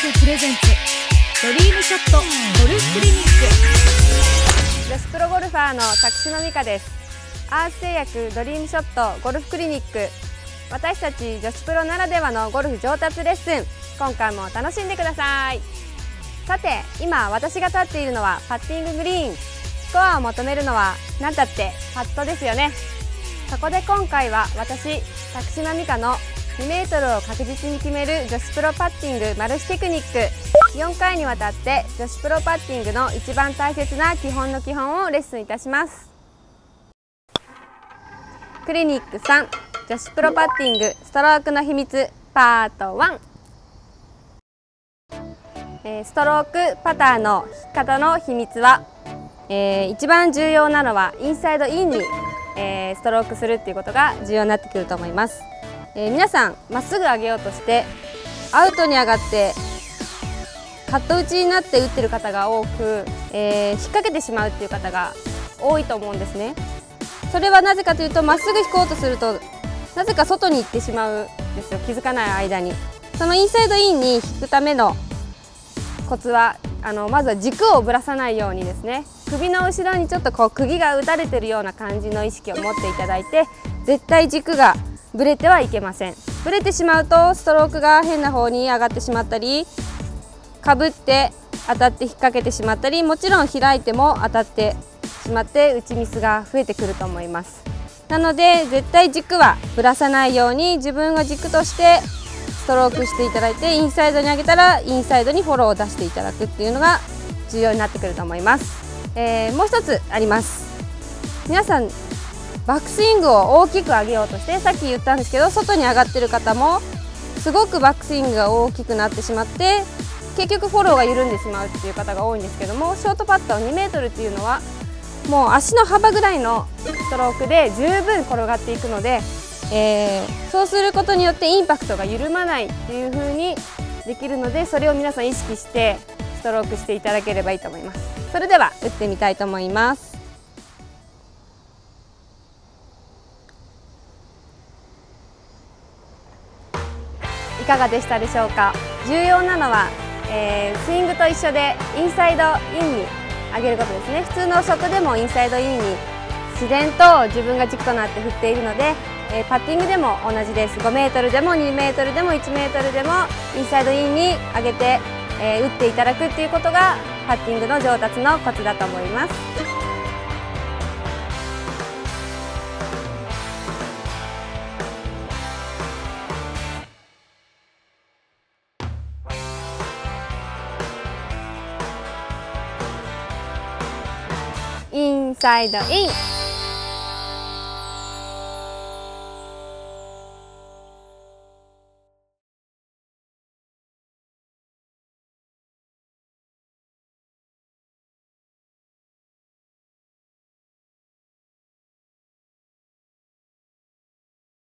プレゼンツドリームショットゴルフクリニック。女子プロゴルファーの作島美香ですアース製薬ドリームショットゴルフクリニック。私たち女子プロならではのゴルフ上達レッスン。今回も楽しんでください。さて今私が立っているのはパッティンググリーン。スコアを求めるのは何だって？パットですよね。そこで今回は私作島美香の2メートルを確実に決める女子プロパッティングマルチテクニック。4回にわたって女子プロパッティングの一番大切な基本の基本をレッスンいたします。クリニック3女子プロパッティングストロークの秘密パート1えーストロークパターの引き方の秘密は、えー一番重要なのはインサイドインに、えーストロークするっていうことが重要になってくると思います、えー皆さんまっすぐ上げようとしてアウトに上がってカット打ちになって打ってる方が多く、えー引っ掛けてしまうっていう方が多いと思うんですね。それはなぜかというとまっすぐ引こうとするとなぜか外に行ってしまうんですよ気づかない間に。そのインサイドインに引くためのコツはあのまずは軸をぶらさないようにですね。首の後ろにちょっとこう釘が打たれてるような感じの意識を持っていただいて絶対軸がぶれてはいけません。ぶれてしまうとストロークが変な方に上がってしまったりかぶって当たって引っ掛けてしまったりもちろん開いても当たってしまって打ちミスが増えてくると思います。なので絶対軸はぶらさないように自分が軸としてストロークしていただいてインサイドに上げたらインサイドにフォローを出していただくっていうのが重要になってくると思います、えーもう一つあります。皆さんバックスイングを大きく上げようとしてさっき言ったんですけど外に上がってる方もすごくバックスイングが大きくなってしまって結局フォローが緩んでしまうっていう方が多いんですけどもショートパット2メートルっていうのはもう足の幅ぐらいのストロークで十分転がっていくので、えーそうすることによってインパクトが緩まないっていう風にできるのでそれを皆さん意識してストロークしていただければいいと思います。それでは打ってみたいと思います。かがでしたでしょうか？重要なのは、えースイングと一緒でインサイドインに上げることですね。普通のショットでもインサイドインに自然と自分が軸となって振っているので、えーパッティングでも同じです。5メートルでも2メートルでも1メートルでもインサイドインに上げて、えー打っていただくっていうことがパッティングの上達のコツだと思います。インサイドイン